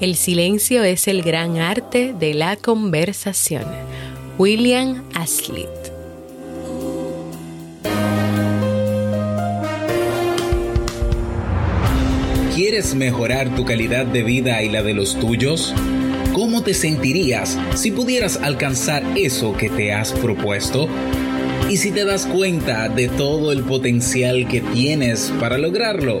El silencio es el gran arte de la conversación. William Aslit. ¿Quieres mejorar tu calidad de vida y la de los tuyos? ¿Cómo te sentirías si pudieras alcanzar eso que te has propuesto? ¿Y si te das cuenta de todo el potencial que tienes para lograrlo?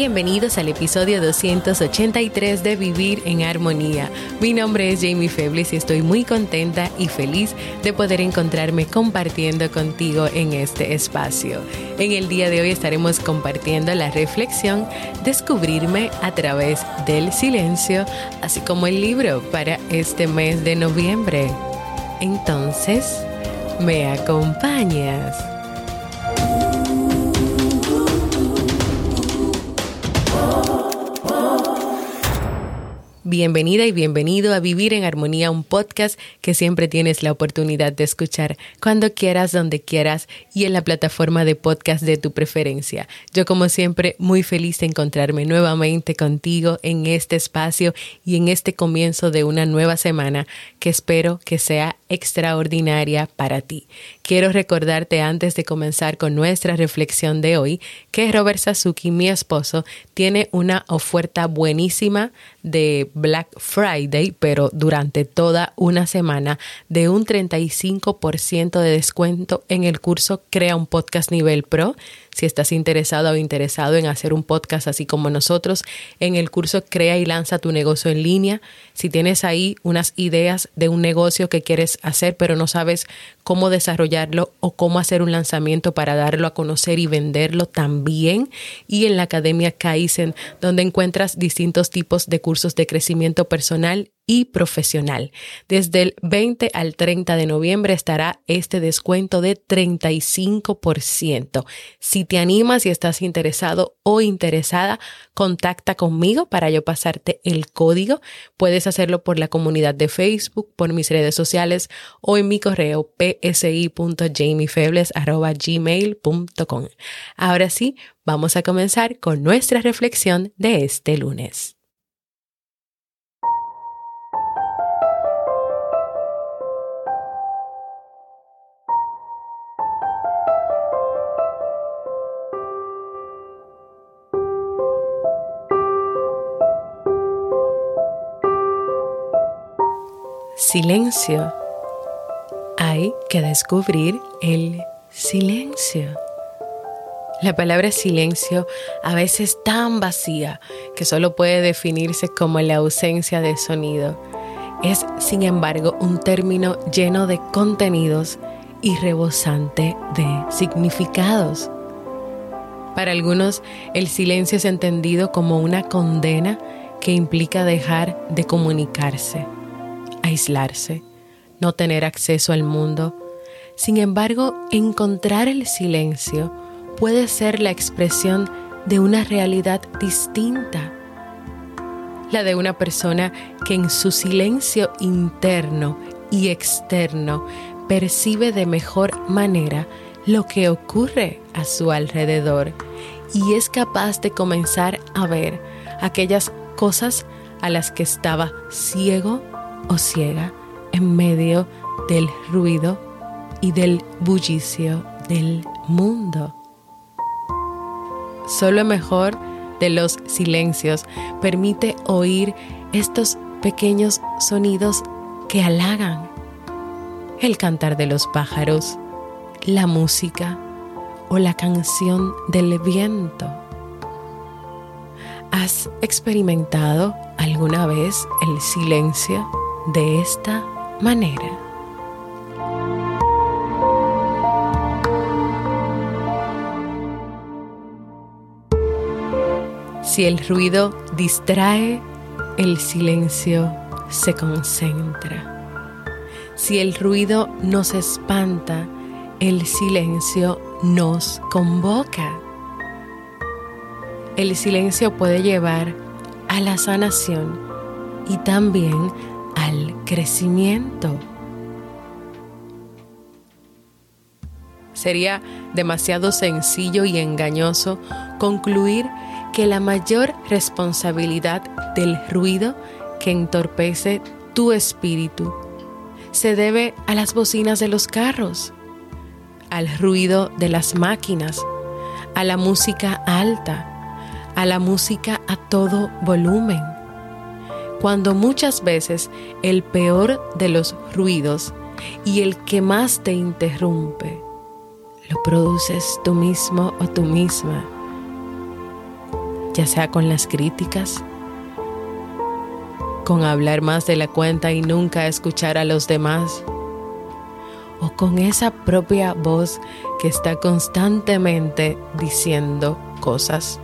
Bienvenidos al episodio 283 de Vivir en Armonía. Mi nombre es Jamie Febles y estoy muy contenta y feliz de poder encontrarme compartiendo contigo en este espacio. En el día de hoy estaremos compartiendo la reflexión Descubrirme a través del silencio, así como el libro para este mes de noviembre. Entonces, ¿me acompañas? Bienvenida y bienvenido a Vivir en Armonía, un podcast que siempre tienes la oportunidad de escuchar cuando quieras, donde quieras y en la plataforma de podcast de tu preferencia. Yo como siempre muy feliz de encontrarme nuevamente contigo en este espacio y en este comienzo de una nueva semana que espero que sea extraordinaria para ti. Quiero recordarte antes de comenzar con nuestra reflexión de hoy que Robert Sasuki, mi esposo, tiene una oferta buenísima de Black Friday, pero durante toda una semana de un 35% de descuento en el curso Crea un podcast nivel pro si estás interesado o interesado en hacer un podcast así como nosotros, en el curso Crea y lanza tu negocio en línea. Si tienes ahí unas ideas de un negocio que quieres hacer, pero no sabes cómo desarrollarlo o cómo hacer un lanzamiento para darlo a conocer y venderlo también. Y en la Academia Kaizen, donde encuentras distintos tipos de cursos de crecimiento personal y profesional. Desde el 20 al 30 de noviembre estará este descuento de 35%. Si te animas y estás interesado o interesada, contacta conmigo para yo pasarte el código. Puedes hacerlo por la comunidad de Facebook, por mis redes sociales o en mi correo psi.jamiefebles.gmail.com. Ahora sí, vamos a comenzar con nuestra reflexión de este lunes. Silencio. Hay que descubrir el silencio. La palabra silencio a veces es tan vacía que solo puede definirse como la ausencia de sonido. Es, sin embargo, un término lleno de contenidos y rebosante de significados. Para algunos, el silencio es entendido como una condena que implica dejar de comunicarse aislarse, no tener acceso al mundo. Sin embargo, encontrar el silencio puede ser la expresión de una realidad distinta, la de una persona que en su silencio interno y externo percibe de mejor manera lo que ocurre a su alrededor y es capaz de comenzar a ver aquellas cosas a las que estaba ciego o ciega en medio del ruido y del bullicio del mundo. Solo mejor de los silencios permite oír estos pequeños sonidos que halagan, el cantar de los pájaros, la música o la canción del viento. ¿Has experimentado alguna vez el silencio de esta manera? Si el ruido distrae, el silencio se concentra. Si el ruido nos espanta, el silencio nos convoca. El silencio puede llevar a la sanación y también al crecimiento. Sería demasiado sencillo y engañoso concluir que la mayor responsabilidad del ruido que entorpece tu espíritu se debe a las bocinas de los carros, al ruido de las máquinas, a la música alta, a la música a todo volumen, cuando muchas veces el peor de los ruidos y el que más te interrumpe lo produces tú mismo o tú misma, ya sea con las críticas, con hablar más de la cuenta y nunca escuchar a los demás, o con esa propia voz que está constantemente diciendo cosas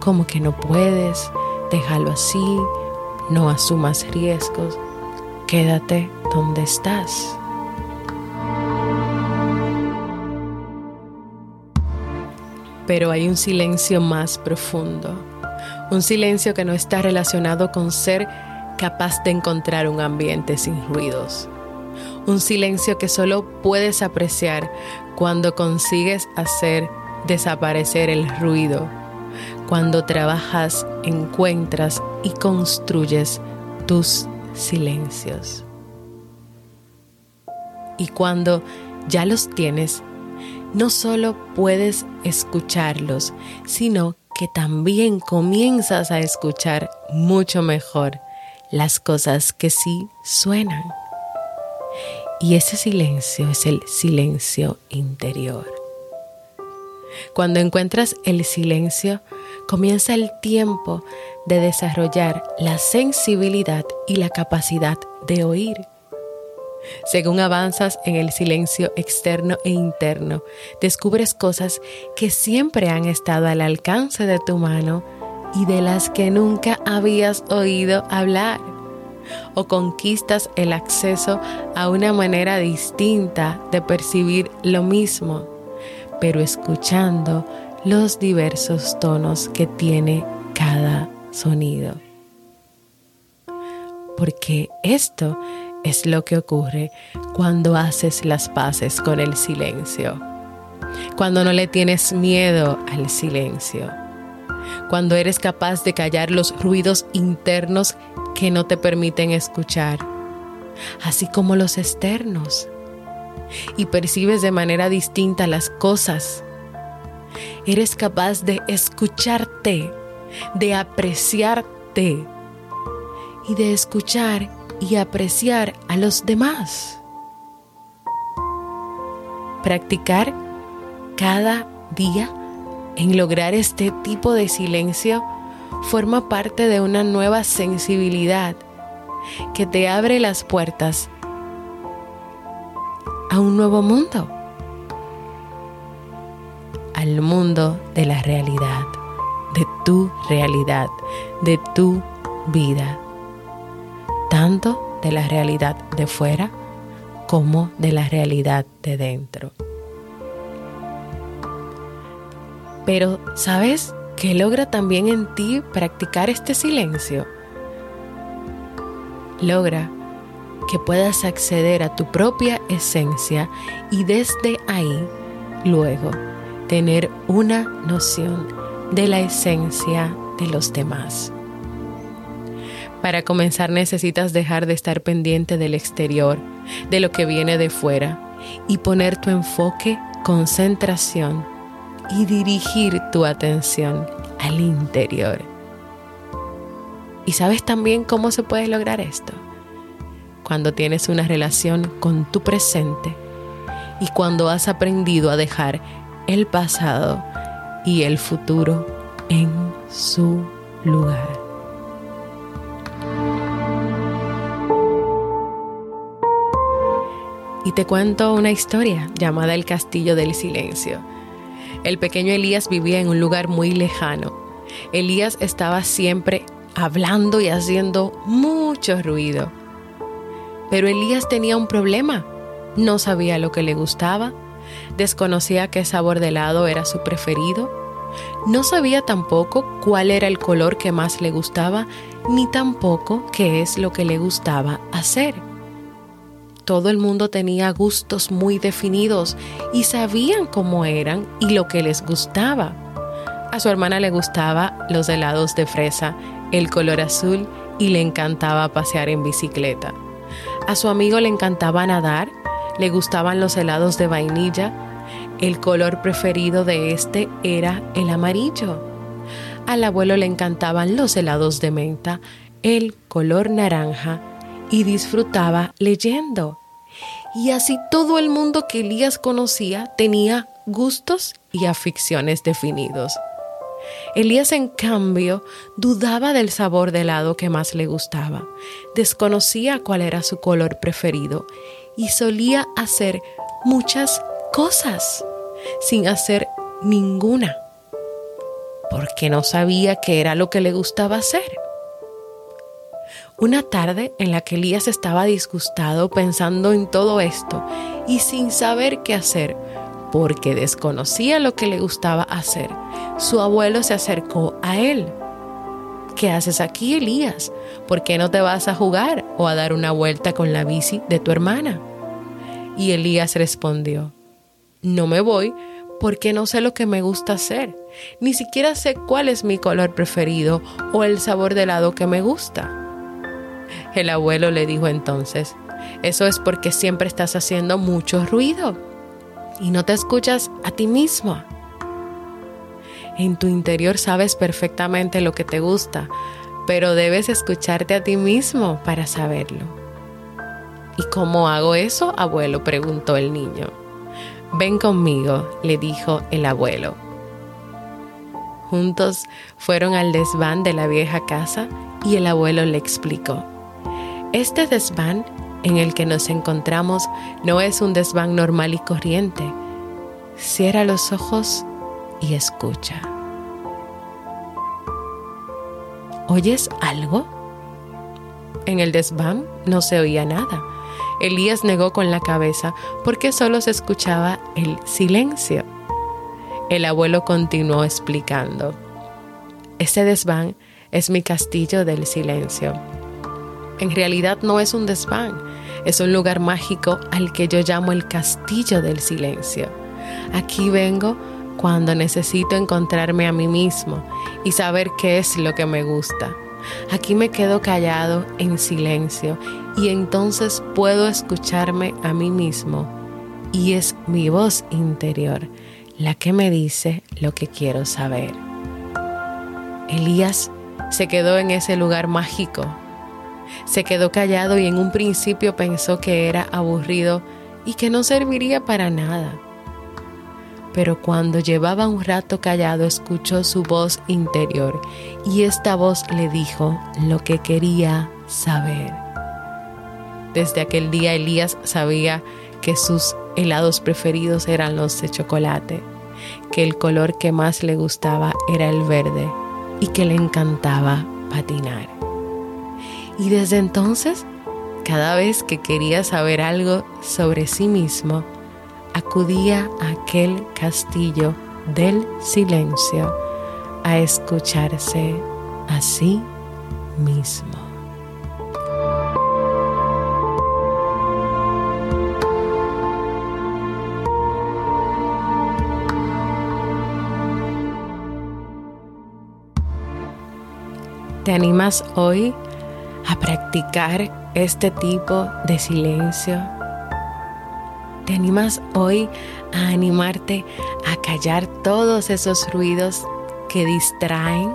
como que no puedes, déjalo así, no asumas riesgos, quédate donde estás. Pero hay un silencio más profundo un silencio que no está relacionado con ser capaz de encontrar un ambiente sin ruidos. Un silencio que solo puedes apreciar cuando consigues hacer desaparecer el ruido, cuando trabajas, encuentras y construyes tus silencios. Y cuando ya los tienes, no solo puedes escucharlos, sino que también comienzas a escuchar mucho mejor las cosas que sí suenan. Y ese silencio es el silencio interior. Cuando encuentras el silencio, comienza el tiempo de desarrollar la sensibilidad y la capacidad de oír según avanzas en el silencio externo e interno, descubres cosas que siempre han estado al alcance de tu mano y de las que nunca habías oído hablar. O conquistas el acceso a una manera distinta de percibir lo mismo, pero escuchando los diversos tonos que tiene cada sonido. Porque esto es lo que ocurre cuando haces las paces con el silencio, cuando no le tienes miedo al silencio, cuando eres capaz de callar los ruidos internos que no te permiten escuchar, así como los externos, y percibes de manera distinta las cosas. Eres capaz de escucharte, de apreciarte y de escuchar y apreciar a los demás. Practicar cada día en lograr este tipo de silencio forma parte de una nueva sensibilidad que te abre las puertas a un nuevo mundo, al mundo de la realidad, de tu realidad, de tu vida tanto de la realidad de fuera como de la realidad de dentro. Pero, ¿sabes qué logra también en ti practicar este silencio? Logra que puedas acceder a tu propia esencia y desde ahí, luego, tener una noción de la esencia de los demás. Para comenzar necesitas dejar de estar pendiente del exterior, de lo que viene de fuera, y poner tu enfoque, concentración y dirigir tu atención al interior. ¿Y sabes también cómo se puede lograr esto? cuando tienes una relación con tu presente y cuando has aprendido a dejar el pasado y el futuro en su lugar. Y te cuento una historia llamada El Castillo del Silencio. El pequeño Elías vivía en un lugar muy lejano. Elías estaba siempre hablando y haciendo mucho ruido. Pero Elías tenía un problema. No sabía lo que le gustaba, desconocía qué sabor de helado era su preferido, no sabía tampoco cuál era el color que más le gustaba, ni tampoco qué es lo que le gustaba hacer. Todo el mundo tenía gustos muy definidos y sabían cómo eran y lo que les gustaba. A su hermana le gustaba los helados de fresa, el color azul y le encantaba pasear en bicicleta. A su amigo le encantaba nadar, le gustaban los helados de vainilla, el color preferido de este era el amarillo. Al abuelo le encantaban los helados de menta, el color naranja y disfrutaba leyendo. Y así todo el mundo que Elías conocía tenía gustos y aficiones definidos. Elías, en cambio, dudaba del sabor de helado que más le gustaba, desconocía cuál era su color preferido y solía hacer muchas cosas sin hacer ninguna, porque no sabía qué era lo que le gustaba hacer. Una tarde en la que Elías estaba disgustado pensando en todo esto y sin saber qué hacer, porque desconocía lo que le gustaba hacer, su abuelo se acercó a él. ¿Qué haces aquí, Elías? ¿Por qué no te vas a jugar o a dar una vuelta con la bici de tu hermana? Y Elías respondió, no me voy porque no sé lo que me gusta hacer, ni siquiera sé cuál es mi color preferido o el sabor de helado que me gusta. El abuelo le dijo entonces, eso es porque siempre estás haciendo mucho ruido y no te escuchas a ti mismo. En tu interior sabes perfectamente lo que te gusta, pero debes escucharte a ti mismo para saberlo. ¿Y cómo hago eso, abuelo? preguntó el niño. Ven conmigo, le dijo el abuelo. Juntos fueron al desván de la vieja casa y el abuelo le explicó. Este desván en el que nos encontramos no es un desván normal y corriente. Cierra los ojos y escucha. ¿Oyes algo? En el desván no se oía nada Elías negó con la cabeza porque solo se escuchaba el silencio. El abuelo continuó explicando. Ese desván es mi castillo del silencio. En realidad no es un desván, es un lugar mágico al que yo llamo el castillo del silencio. Aquí vengo cuando necesito encontrarme a mí mismo y saber qué es lo que me gusta. Aquí me quedo callado en silencio y entonces puedo escucharme a mí mismo y es mi voz interior la que me dice lo que quiero saber. Elías se quedó en ese lugar mágico. Se quedó callado y en un principio pensó que era aburrido y que no serviría para nada pero cuando llevaba un rato callado escuchó su voz interior y esta voz le dijo lo que quería saber. Desde aquel día Elías sabía que sus helados preferidos eran los de chocolate, que el color que más le gustaba era el verde y que le encantaba patinar. Y desde entonces, cada vez que quería saber algo sobre sí mismo, acudía a aquel castillo del silencio a escucharse a sí mismo. ¿Te animas hoy a practicar este tipo de silencio? ¿Te animas hoy a animarte a callar todos esos ruidos que distraen?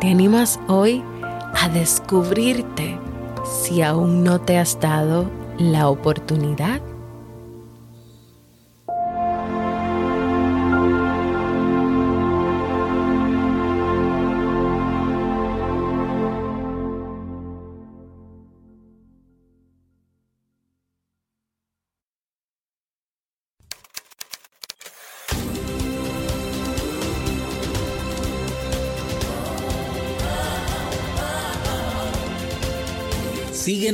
¿Te animas hoy a descubrirte si aún no te has dado la oportunidad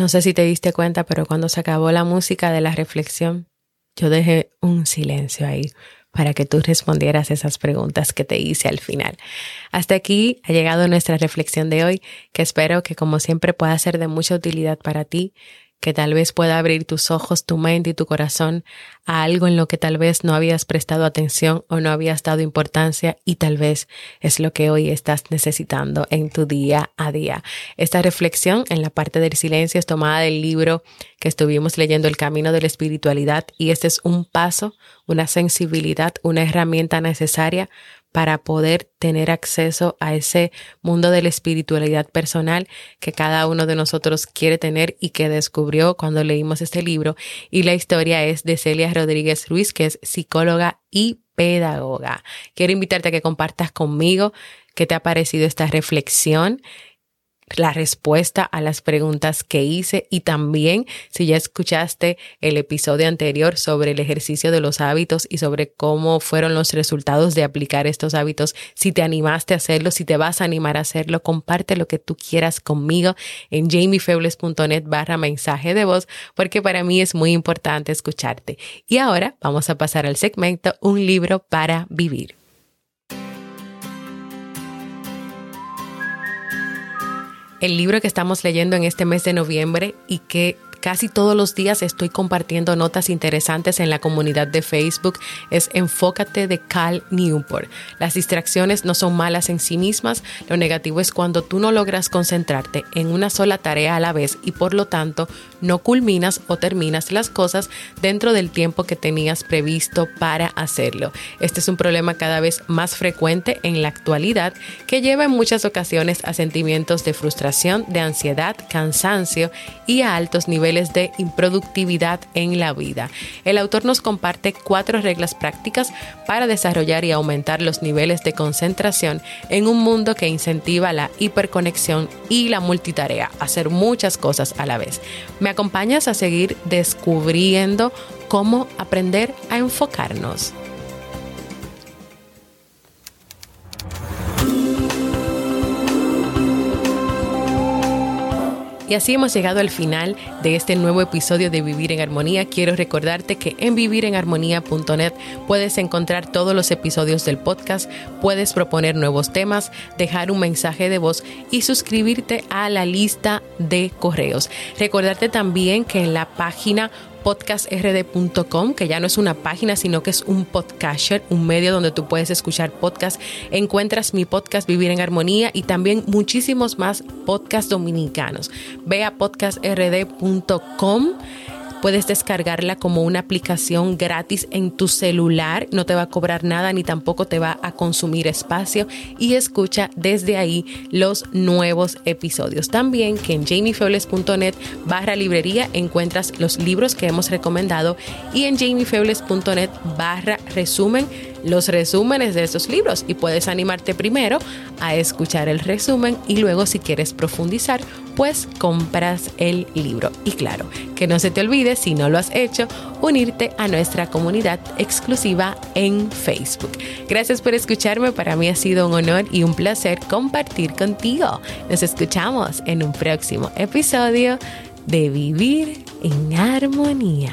No sé si te diste cuenta, pero cuando se acabó la música de la reflexión, yo dejé un silencio ahí para que tú respondieras esas preguntas que te hice al final. Hasta aquí ha llegado nuestra reflexión de hoy, que espero que como siempre pueda ser de mucha utilidad para ti que tal vez pueda abrir tus ojos, tu mente y tu corazón a algo en lo que tal vez no habías prestado atención o no habías dado importancia y tal vez es lo que hoy estás necesitando en tu día a día. Esta reflexión en la parte del silencio es tomada del libro que estuvimos leyendo El Camino de la Espiritualidad y este es un paso, una sensibilidad, una herramienta necesaria para poder tener acceso a ese mundo de la espiritualidad personal que cada uno de nosotros quiere tener y que descubrió cuando leímos este libro. Y la historia es de Celia Rodríguez Ruiz, que es psicóloga y pedagoga. Quiero invitarte a que compartas conmigo qué te ha parecido esta reflexión la respuesta a las preguntas que hice y también si ya escuchaste el episodio anterior sobre el ejercicio de los hábitos y sobre cómo fueron los resultados de aplicar estos hábitos, si te animaste a hacerlo, si te vas a animar a hacerlo, comparte lo que tú quieras conmigo en jamiefebles.net barra mensaje de voz porque para mí es muy importante escucharte. Y ahora vamos a pasar al segmento Un libro para vivir. El libro que estamos leyendo en este mes de noviembre y que Casi todos los días estoy compartiendo notas interesantes en la comunidad de Facebook. Es Enfócate de Cal Newport. Las distracciones no son malas en sí mismas. Lo negativo es cuando tú no logras concentrarte en una sola tarea a la vez y por lo tanto no culminas o terminas las cosas dentro del tiempo que tenías previsto para hacerlo. Este es un problema cada vez más frecuente en la actualidad que lleva en muchas ocasiones a sentimientos de frustración, de ansiedad, cansancio y a altos niveles de improductividad en la vida. El autor nos comparte cuatro reglas prácticas para desarrollar y aumentar los niveles de concentración en un mundo que incentiva la hiperconexión y la multitarea, hacer muchas cosas a la vez. ¿Me acompañas a seguir descubriendo cómo aprender a enfocarnos? Y así hemos llegado al final de este nuevo episodio de Vivir en Armonía. Quiero recordarte que en vivirenarmonía.net puedes encontrar todos los episodios del podcast, puedes proponer nuevos temas, dejar un mensaje de voz y suscribirte a la lista de correos. Recordarte también que en la página podcastrd.com, que ya no es una página, sino que es un podcaster, un medio donde tú puedes escuchar podcasts. Encuentras mi podcast Vivir en Armonía y también muchísimos más podcasts dominicanos. Ve a podcastrd.com Puedes descargarla como una aplicación gratis en tu celular, no te va a cobrar nada ni tampoco te va a consumir espacio. Y escucha desde ahí los nuevos episodios. También que en jamiefebles.net barra librería encuentras los libros que hemos recomendado y en jamiefebles.net barra resumen los resúmenes de estos libros y puedes animarte primero a escuchar el resumen y luego si quieres profundizar, pues compras el libro. Y claro, que no se te olvide, si no lo has hecho, unirte a nuestra comunidad exclusiva en Facebook. Gracias por escucharme, para mí ha sido un honor y un placer compartir contigo. Nos escuchamos en un próximo episodio de Vivir en Armonía.